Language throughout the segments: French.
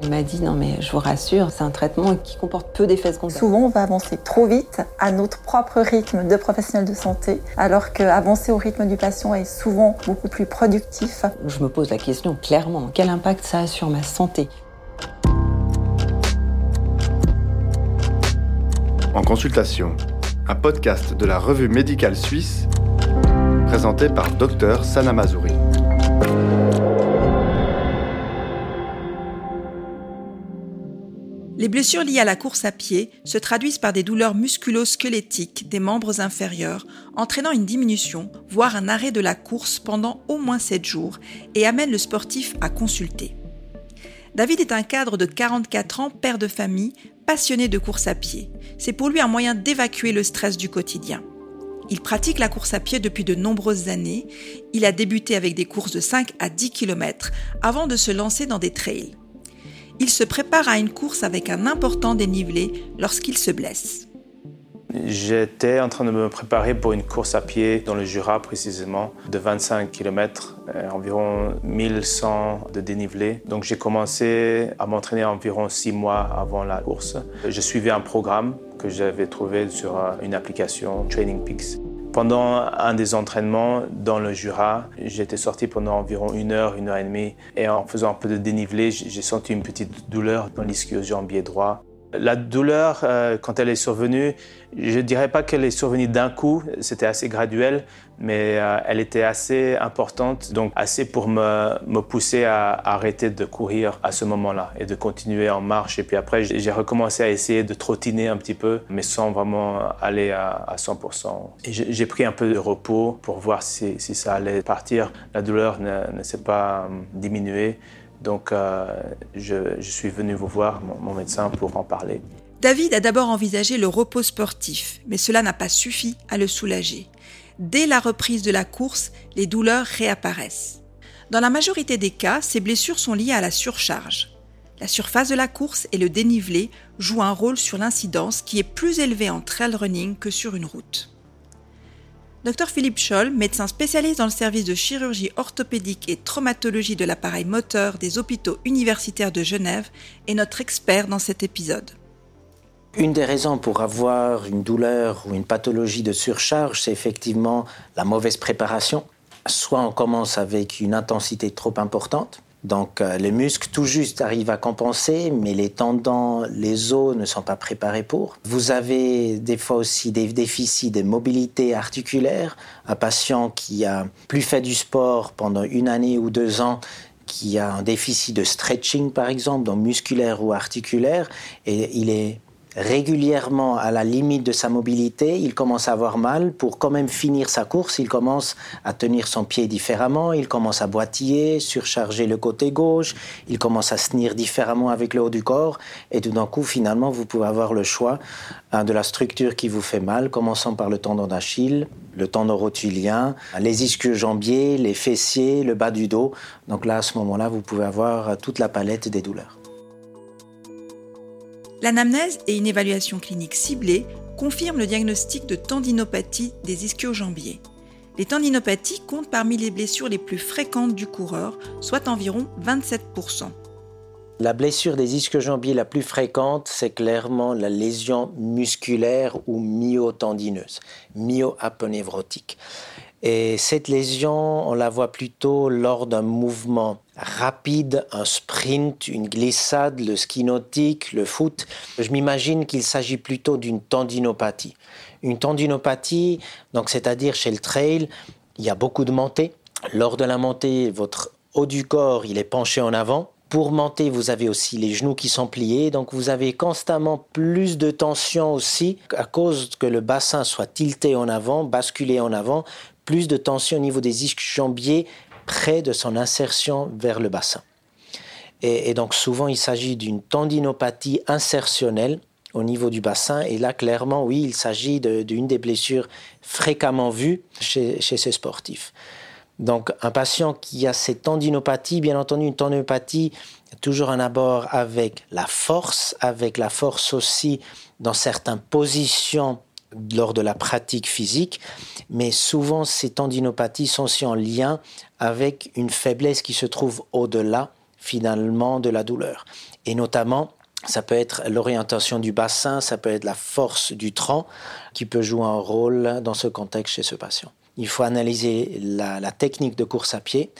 Il m'a dit non mais je vous rassure, c'est un traitement qui comporte peu d'effets secondaires. Souvent on va avancer trop vite à notre propre rythme de professionnel de santé, alors qu'avancer au rythme du patient est souvent beaucoup plus productif. Je me pose la question clairement, quel impact ça a sur ma santé? En consultation, un podcast de la revue médicale suisse présenté par Dr Sana Mazouri. Les blessures liées à la course à pied se traduisent par des douleurs musculo-squelettiques des membres inférieurs, entraînant une diminution, voire un arrêt de la course pendant au moins 7 jours, et amènent le sportif à consulter. David est un cadre de 44 ans, père de famille, passionné de course à pied. C'est pour lui un moyen d'évacuer le stress du quotidien. Il pratique la course à pied depuis de nombreuses années. Il a débuté avec des courses de 5 à 10 km avant de se lancer dans des trails il se prépare à une course avec un important dénivelé lorsqu'il se blesse. J'étais en train de me préparer pour une course à pied dans le Jura précisément de 25 km, euh, environ 1100 de dénivelé. Donc j'ai commencé à m'entraîner environ six mois avant la course. Je suivais un programme que j'avais trouvé sur euh, une application Training Peaks. Pendant un des entraînements dans le Jura, j'étais sorti pendant environ une heure, une heure et demie, et en faisant un peu de dénivelé, j'ai senti une petite douleur dans l'ischio-jambier droit. La douleur, euh, quand elle est survenue, je ne dirais pas qu'elle est survenue d'un coup, c'était assez graduel, mais euh, elle était assez importante, donc assez pour me, pousser à, arrêter de courir à ce moment-là et de continuer en marche. Et puis après, j'ai recommencé à essayer de trottiner un petit peu, mais sans vraiment aller à, 100%. Et j'ai pris un peu de repos pour voir si, ça allait partir. La douleur ne, ne s'est pas euh, diminuée. Donc, euh, je, suis venu vous voir, mon, médecin, pour en parler. David a d'abord envisagé le repos sportif, mais cela n'a pas suffi à le soulager. Dès la reprise de la course, les douleurs réapparaissent. Dans la majorité des cas, ces blessures sont liées à la surcharge. La surface de la course et le dénivelé jouent un rôle sur l'incidence qui est plus élevée en trail running que sur une route. Dr Philippe Scholl, médecin spécialiste dans le service de chirurgie orthopédique et traumatologie de l'appareil moteur des hôpitaux universitaires de Genève, est notre expert dans cet épisode. Une des raisons pour avoir une douleur ou une pathologie de surcharge, c'est effectivement la mauvaise préparation. Soit on commence avec une intensité trop importante, donc euh, les tout juste arrivent à compenser, mais les tendons, les os ne sont pas préparés pour. Vous avez des fois aussi des déficits de mobilité articulaire. Un patient qui a plus fait du sport pendant une année ou deux ans, qui a un déficit de stretching par exemple, donc musculaire ou articulaire, et il est régulièrement à la limite de sa mobilité, il commence à avoir mal. Pour quand même finir sa course, il commence à tenir son pied différemment, il commence à boitiller, surcharger le côté gauche, il commence à se tenir différemment avec le haut du corps. Et tout d'un coup, finalement, vous pouvez avoir le choix hein, de la structure qui vous fait mal, commençant par le tendon d'Achille, le tendon rotulien, les ischio-jambiers, les fessiers, le bas du dos. Donc là, à ce moment-là, vous pouvez avoir toute la palette des douleurs. L'anamnèse et une évaluation clinique ciblée confirment le diagnostic de tendinopathie des ischio-jambiers. Les tendinopathies comptent parmi les blessures les plus fréquentes du coureur, soit environ 27%. La blessure des ischio-jambiers la plus fréquente, c'est clairement la lésion musculaire ou myotendineuse, myoaponévrotique. Et cette lésion, on la voit plutôt lors d'un mouvement rapide, un sprint, une glissade, le ski nautique, le foot. Je m'imagine qu'il s'agit plutôt d'une tendinopathie. Une tendinopathie, donc c'est-à-dire chez le trail, il y a beaucoup de montées. Lors de la montée, votre haut du corps, il est penché en avant. Pour monter, vous avez aussi les genoux qui sont pliés, donc vous avez constamment plus de tension aussi à cause que le bassin soit tilté en avant, basculé en avant, plus de tension au niveau des ischio-jambiers près de son insertion vers le bassin. Et, donc souvent il s'agit d'une tendinopathie insertionnelle au niveau du bassin. Et là, clairement, oui, il s'agit d'une des blessures fréquemment vues chez, chez, ces sportifs. Donc, un patient qui a cette tendinopathie, bien entendu, une tendinopathie, toujours un abord avec la force, avec la force aussi dans certaines positions lors de la pratique physique, mais souvent ces tendinopathies sont aussi en lien avec une faiblesse qui se trouve au-delà finalement de la douleur. Et notamment, ça peut être l'orientation du bassin, ça peut être la force du tronc qui peut jouer un rôle dans ce contexte chez ce patient. Il faut analyser la, la technique de course à pied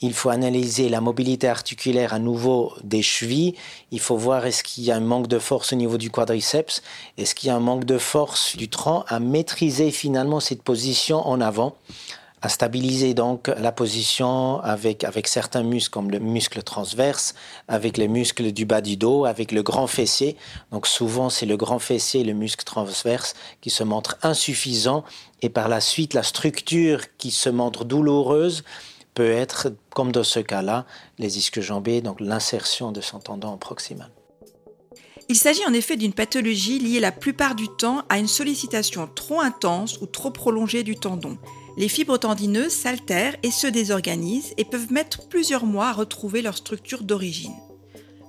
il faut analyser la mobilité articulaire à nouveau des chevilles. Il faut voir est-ce qu'il y a un manque de force au niveau du quadriceps, est-ce qu'il y a un manque de force du tronc à maîtriser finalement cette position en avant à stabiliser donc la position avec, avec certains muscles comme le muscle transverse, avec les muscles du bas du dos, avec le grand fessier. Donc souvent c'est le grand fessier et le muscle transverse qui se montrent insuffisants et par la suite la structure qui se montre douloureuse peut être, comme dans ce cas-là, les ischio-jambiers, donc l'insertion de son tendon proximal. Il s'agit en effet d'une pathologie liée la plupart du temps à une sollicitation trop intense ou trop prolongée du tendon. Les fibres tendineuses s'altèrent et se désorganisent et peuvent mettre plusieurs mois à retrouver leur structure d'origine.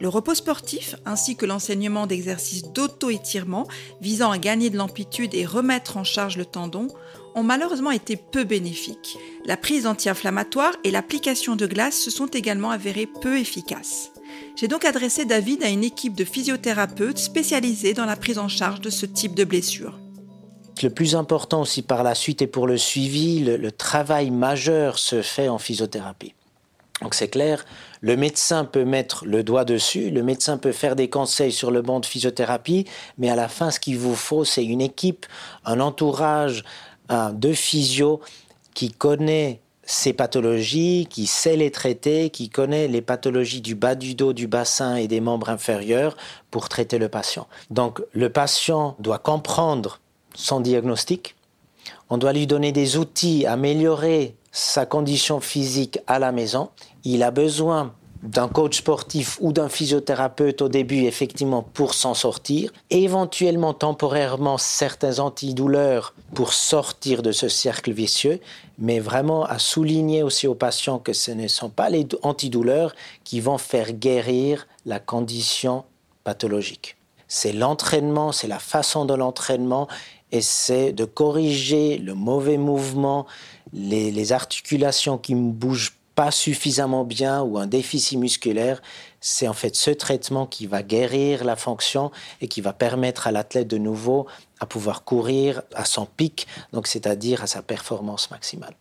Le repos sportif, ainsi que l'enseignement d'exercices d'auto-étirement visant à gagner de l'amplitude et remettre en charge le tendon, ont malheureusement été peu bénéfiques. La prise anti-inflammatoire et l'application de glace se sont également avérées peu efficaces. J'ai donc adressé David à une équipe de physiothérapeutes spécialisés dans la prise en charge de ce type de blessure. Le plus important aussi par la suite et pour le suivi, le, le travail majeur se fait en physiothérapie. Donc c'est clair, le médecin peut mettre le doigt dessus, le médecin peut faire des conseils sur le banc de physiothérapie, mais à la fin, ce qu'il vous faut, c'est une équipe, un entourage de physio qui connaît ces pathologies, qui sait les traiter, qui connaît les pathologies du bas du dos, du bassin et des membres inférieurs pour traiter le patient. Donc le patient doit comprendre son diagnostic, on doit lui donner des outils, améliorer sa condition physique à la maison. Il a besoin d'un coach sportif ou d'un physiothérapeute au début, effectivement, pour s'en sortir, éventuellement temporairement certains antidouleurs pour sortir de ce cercle vicieux, mais vraiment à souligner aussi aux patients que ce ne sont pas les antidouleurs qui vont faire guérir la condition pathologique. C'est l'entraînement, c'est la façon de l'entraînement et c'est de corriger le mauvais mouvement, les, articulations qui ne bougent pas suffisamment bien ou un déficit musculaire, c'est en fait ce traitement qui va guérir la fonction et qui va permettre à l'athlète de nouveau à pouvoir courir à son pic, donc c'est-à-dire à sa performance maximale.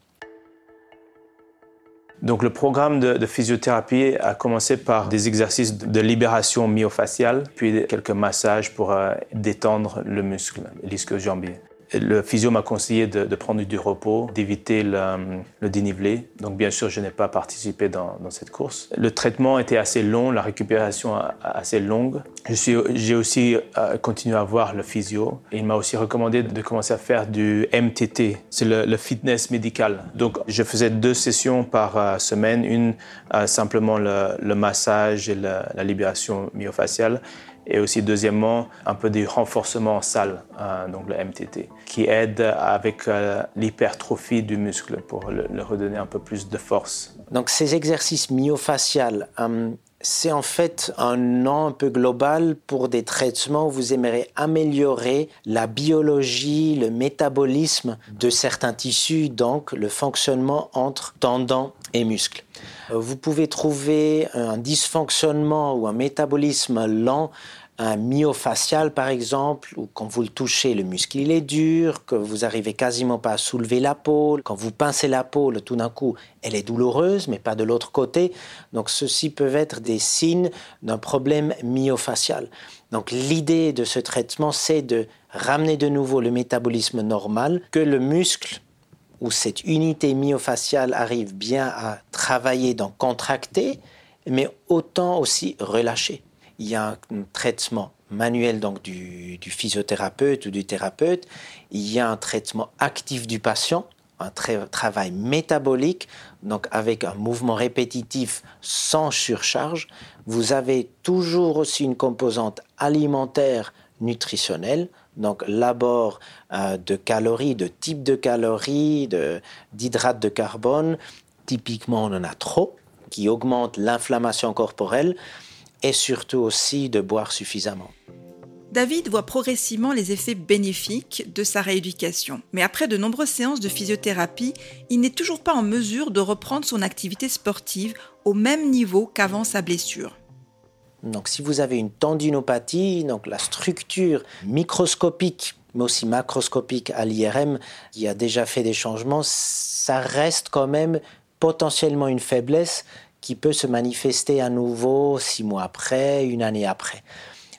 Donc le programme de, physiothérapie a commencé par des exercices de libération myofaciale, puis quelques massages pour euh, détendre le muscle, l'ischio-jambier. Le physio m'a conseillé de, prendre du repos, d'éviter le, dénivelé. Donc bien sûr, je n'ai pas participé dans, cette course. Le traitement était assez long, la récupération assez longue. J'ai aussi euh, continué à voir le physio. il m'a aussi recommandé de commencer à faire du MTT, c'est le, fitness médical. Donc je faisais deux sessions par euh, semaine, une euh, simplement le, massage et la libération myofaciale et aussi deuxièmement un peu du renforcement en salle, euh, donc le MTT, qui aide avec euh, l'hypertrophie du muscle pour le, redonner un peu plus de force. Donc ces exercices myofaciales, euh, c'est en fait un nom un peu global pour des traitements où vous aimeriez améliorer la biologie, le métabolisme de certains tissus, donc le fonctionnement entre tendons et muscles. Vous pouvez trouver un dysfonctionnement ou un métabolisme lent un myofacial par exemple, où quand vous le touchez, le muscle il est dur, que vous arrivez quasiment pas à soulever la peau, quand vous pincez la peau, tout d'un coup, elle est douloureuse, mais pas de l'autre côté. Donc ceci peuvent être des signes d'un problème myofacial. Donc l'idée de ce traitement, c'est de ramener de nouveau le métabolisme normal, que le muscle ou cette unité myofaciale arrive bien à travailler dans contracter, mais autant aussi relâcher il y a un traitement manuel donc du, physiothérapeute ou du thérapeute, il y a un traitement actif du patient, un travail métabolique, donc avec un mouvement répétitif sans surcharge. Vous avez toujours aussi une composante alimentaire nutritionnelle, donc l'abord euh, de calories, de type de calories, d'hydrates de, de carbone. Typiquement, on en a trop, qui augmente l'inflammation corporelle et surtout aussi de boire suffisamment. David voit progressivement les effets bénéfiques de sa rééducation, mais après de nombreuses séances de physiothérapie, il n'est toujours pas en mesure de reprendre son activité sportive au même niveau qu'avant sa blessure. Donc si vous avez une tendinopathie, donc la structure microscopique mais aussi macroscopique à l'IRM, qui a déjà fait des changements, ça reste quand même potentiellement une faiblesse qui peut se manifester à nouveau six mois après, une année après.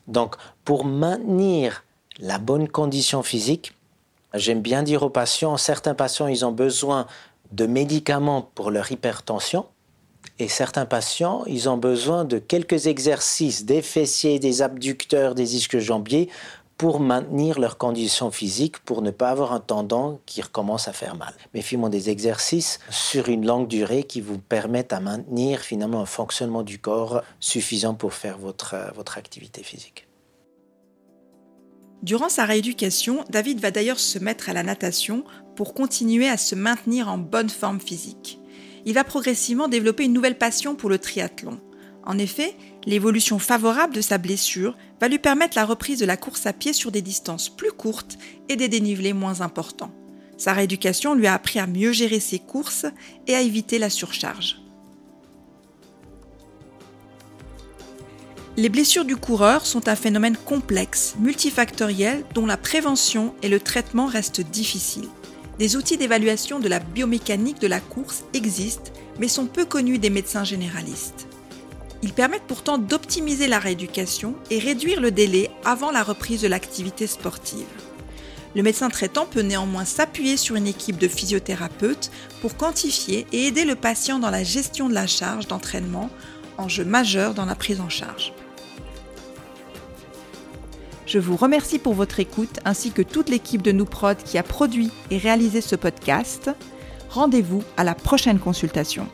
Donc, pour maintenir la bonne condition physique, j'aime bien dire aux patients, certains patients, ils ont besoin de médicaments pour leur hypertension. Et certains patients, ils ont besoin de quelques exercices des fessiers, des abducteurs, des ischios jambiers pour maintenir leur condition physique, pour ne pas avoir un tendon qui recommence à faire mal. Mais finalement des exercices sur une longue durée qui vous permettent à maintenir finalement un fonctionnement du corps suffisant pour faire votre, votre activité physique. Durant sa rééducation, David va d'ailleurs se mettre à la natation pour continuer à se maintenir en bonne forme physique. Il va progressivement développer une nouvelle passion pour le triathlon. En effet, l'évolution favorable de sa blessure va lui permettre la reprise de la course à pied sur des distances plus courtes et des dénivelés moins importants. Sa rééducation lui a appris à mieux gérer ses courses et à éviter la surcharge. Les blessures du coureur sont un phénomène complexe, multifactoriel, dont la prévention et le traitement restent difficiles. Des outils d'évaluation de la biomécanique de la course existent, mais sont peu connus des médecins généralistes. Ils permettent pourtant d'optimiser la rééducation et réduire le délai avant la reprise de l'activité sportive. Le médecin traitant peut néanmoins s'appuyer sur une équipe de physiothérapeutes pour quantifier et aider le patient dans la gestion de la charge d'entraînement, enjeu majeur dans la prise en charge. Je vous remercie pour votre écoute ainsi que toute l'équipe de Nouprod qui a produit et réalisé ce podcast. Rendez-vous à la prochaine consultation.